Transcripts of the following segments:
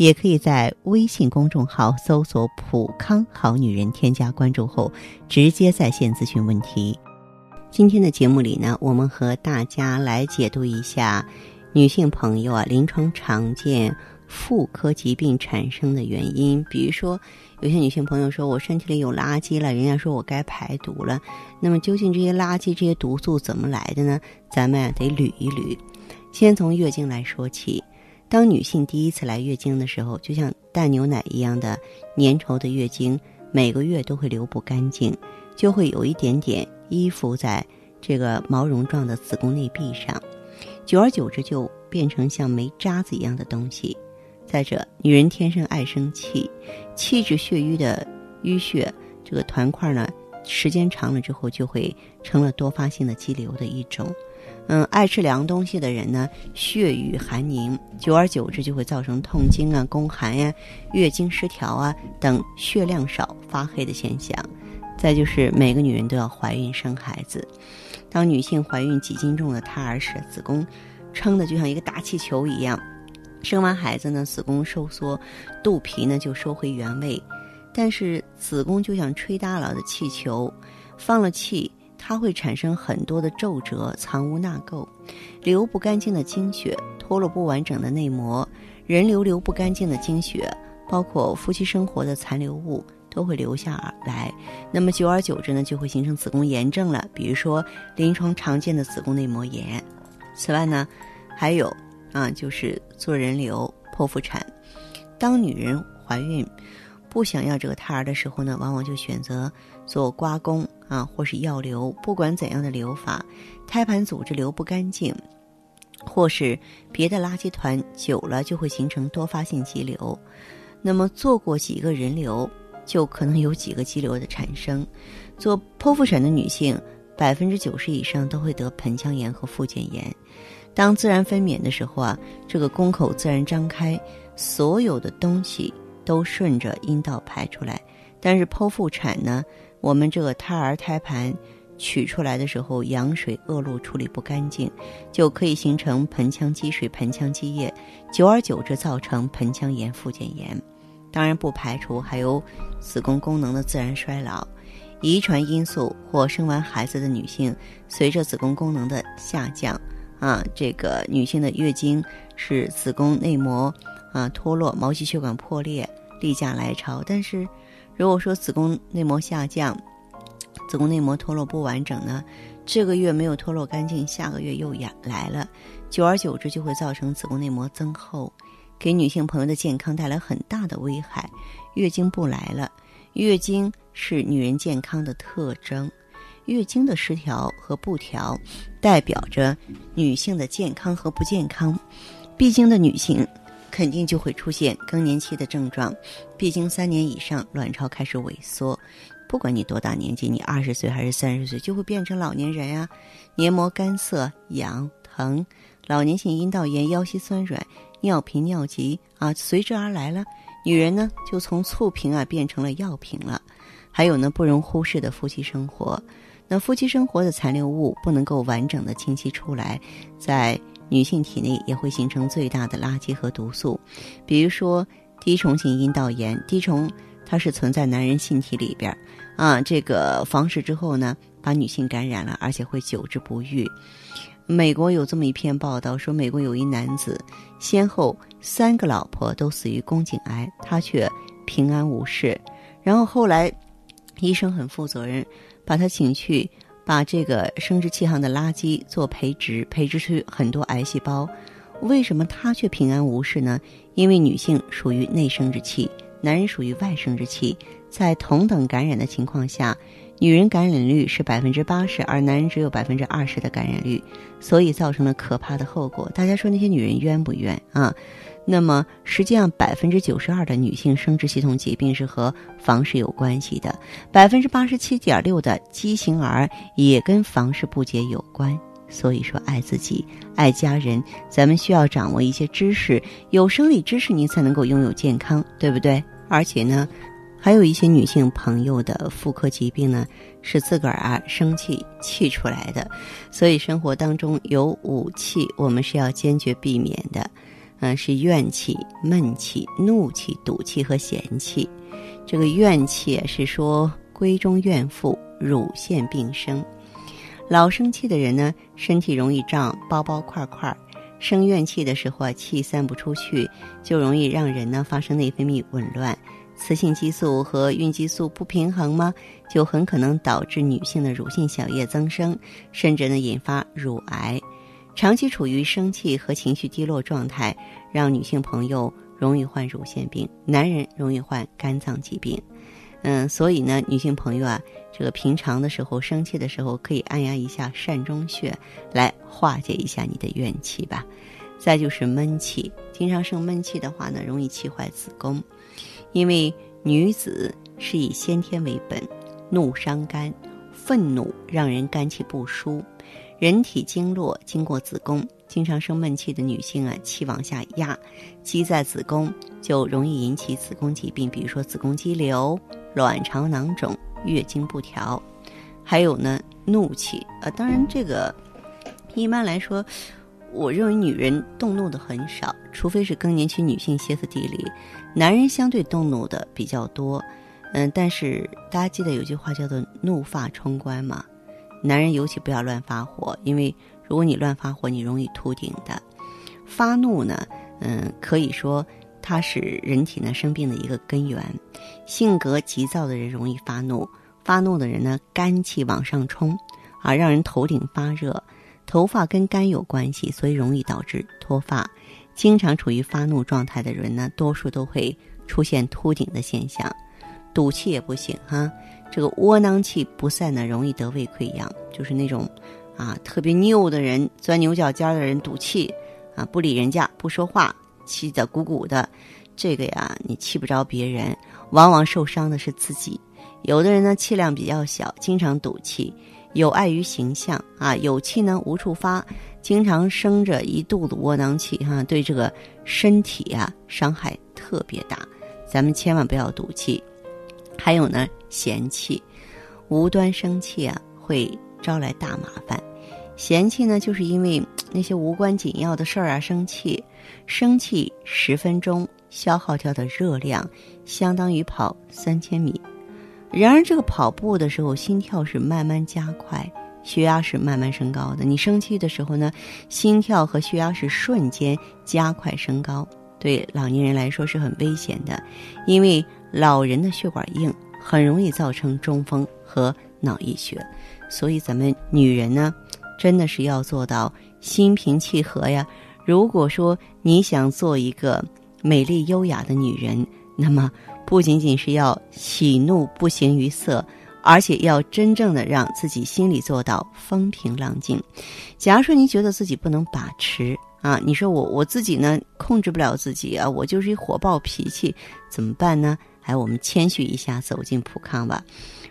也可以在微信公众号搜索“普康好女人”，添加关注后直接在线咨询问题。今天的节目里呢，我们和大家来解读一下女性朋友啊临床常见妇科疾病产生的原因。比如说，有些女性朋友说我身体里有垃圾了，人家说我该排毒了。那么究竟这些垃圾、这些毒素怎么来的呢？咱们啊得捋一捋。先从月经来说起。当女性第一次来月经的时候，就像淡牛奶一样的粘稠的月经，每个月都会流不干净，就会有一点点依附在这个毛绒状的子宫内壁上，久而久之就变成像煤渣子一样的东西。再者，女人天生爱生气，气滞血瘀的淤血这个团块呢，时间长了之后就会成了多发性的肌瘤的一种。嗯，爱吃凉东西的人呢，血瘀寒凝，久而久之就会造成痛经啊、宫寒呀、月经失调啊等血量少、发黑的现象。再就是每个女人都要怀孕生孩子，当女性怀孕几斤重的胎儿时，子宫撑的就像一个大气球一样，生完孩子呢，子宫收缩，肚皮呢就收回原位，但是子宫就像吹大了的气球，放了气。它会产生很多的皱褶，藏污纳垢，流不干净的经血，脱落不完整的内膜，人流流不干净的经血，包括夫妻生活的残留物都会留下来。那么久而久之呢，就会形成子宫炎症了。比如说临床常见的子宫内膜炎。此外呢，还有啊，就是做人流、剖腹产。当女人怀孕不想要这个胎儿的时候呢，往往就选择做刮宫。啊，或是药流，不管怎样的流法，胎盘组织流不干净，或是别的垃圾团久了就会形成多发性肌瘤。那么做过几个人流，就可能有几个肌瘤的产生。做剖腹产的女性，百分之九十以上都会得盆腔炎和附件炎。当自然分娩的时候啊，这个宫口自然张开，所有的东西都顺着阴道排出来。但是剖腹产呢？我们这个胎儿胎盘取出来的时候，羊水恶露处理不干净，就可以形成盆腔积水、盆腔积液，久而久之造成盆腔炎、附件炎。当然不排除还有子宫功能的自然衰老、遗传因素或生完孩子的女性随着子宫功能的下降啊，这个女性的月经是子宫内膜啊脱落、毛细血管破裂、例假来潮，但是。如果说子宫内膜下降，子宫内膜脱落不完整呢，这个月没有脱落干净，下个月又来来了，久而久之就会造成子宫内膜增厚，给女性朋友的健康带来很大的危害。月经不来了，月经是女人健康的特征，月经的失调和不调，代表着女性的健康和不健康。闭经的女性。肯定就会出现更年期的症状，毕竟三年以上，卵巢开始萎缩。不管你多大年纪，你二十岁还是三十岁，就会变成老年人呀。黏膜干涩、痒、疼，老年性阴道炎、腰膝酸软、尿频尿急啊，随之而来了。女人呢，就从醋瓶啊变成了药瓶了。还有呢，不容忽视的夫妻生活，那夫妻生活的残留物不能够完整的清晰出来，在。女性体内也会形成最大的垃圾和毒素，比如说滴虫性阴道炎。滴虫它是存在男人性体里边，啊，这个房事之后呢，把女性感染了，而且会久治不愈。美国有这么一篇报道说，美国有一男子先后三个老婆都死于宫颈癌，他却平安无事。然后后来医生很负责任，把他请去。把这个生殖器上的垃圾做培植，培植出很多癌细胞。为什么他却平安无事呢？因为女性属于内生殖器，男人属于外生殖器，在同等感染的情况下，女人感染率是百分之八十，而男人只有百分之二十的感染率，所以造成了可怕的后果。大家说那些女人冤不冤啊？那么实际上百分之九十二的女性生殖系统疾病是和房事有关系的，百分之八十七点六的畸形儿也跟房事不洁有关。所以说，爱自己，爱家人，咱们需要掌握一些知识，有生理知识，您才能够拥有健康，对不对？而且呢，还有一些女性朋友的妇科疾病呢，是自个儿啊生气气出来的，所以生活当中有五气，我们是要坚决避免的，嗯，是怨气、闷气、怒气、赌气和嫌气。这个怨气是说闺中怨妇，乳腺病生。老生气的人呢，身体容易胀，包包块块；生怨气的时候啊，气散不出去，就容易让人呢发生内分泌紊乱，雌性激素和孕激素不平衡吗？就很可能导致女性的乳腺小叶增生，甚至呢引发乳癌。长期处于生气和情绪低落状态，让女性朋友容易患乳腺病，男人容易患肝脏疾病。嗯，所以呢，女性朋友啊，这个平常的时候生气的时候，可以按压一下膻中穴，来化解一下你的怨气吧。再就是闷气，经常生闷气的话呢，容易气坏子宫，因为女子是以先天为本，怒伤肝，愤怒让人肝气不舒，人体经络经过子宫，经常生闷气的女性啊，气往下压，积在子宫，就容易引起子宫疾病，比如说子宫肌瘤。卵巢囊肿、月经不调，还有呢，怒气啊。当然，这个一般来说，我认为女人动怒的很少，除非是更年期女性歇斯底里，男人相对动怒的比较多。嗯，但是大家记得有句话叫做“怒发冲冠”嘛，男人尤其不要乱发火，因为如果你乱发火，你容易秃顶的。发怒呢，嗯，可以说。它是人体呢生病的一个根源，性格急躁的人容易发怒，发怒的人呢肝气往上冲，啊，让人头顶发热，头发跟肝有关系，所以容易导致脱发。经常处于发怒状态的人呢，多数都会出现秃顶的现象，赌气也不行哈。这个窝囊气不散呢，容易得胃溃疡，就是那种啊特别拗的人，钻牛角尖的人，赌气啊，不理人家，不说话。气得鼓鼓的，这个呀，你气不着别人，往往受伤的是自己。有的人呢，气量比较小，经常赌气，有碍于形象啊。有气呢无处发，经常生着一肚子窝囊气哈，对这个身体呀伤害特别大。咱们千万不要赌气。还有呢，嫌弃，无端生气啊，会招来大麻烦。嫌弃呢，就是因为那些无关紧要的事儿啊生气。生气十分钟消耗掉的热量，相当于跑三千米。然而，这个跑步的时候，心跳是慢慢加快，血压是慢慢升高的。你生气的时候呢，心跳和血压是瞬间加快升高，对老年人来说是很危险的，因为老人的血管硬，很容易造成中风和脑溢血。所以，咱们女人呢，真的是要做到心平气和呀。如果说你想做一个美丽优雅的女人，那么不仅仅是要喜怒不形于色，而且要真正的让自己心里做到风平浪静。假如说你觉得自己不能把持啊，你说我我自己呢控制不了自己啊，我就是一火爆脾气，怎么办呢？哎，我们谦虚一下，走进普康吧。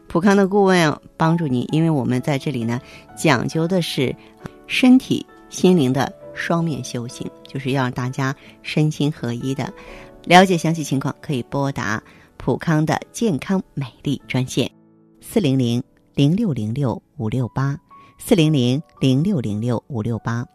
普康的顾问帮助你，因为我们在这里呢讲究的是身体心灵的。双面修行，就是要让大家身心合一的。了解详细情况，可以拨打普康的健康美丽专线：四零零零六零六五六八，四零零零六零六五六八。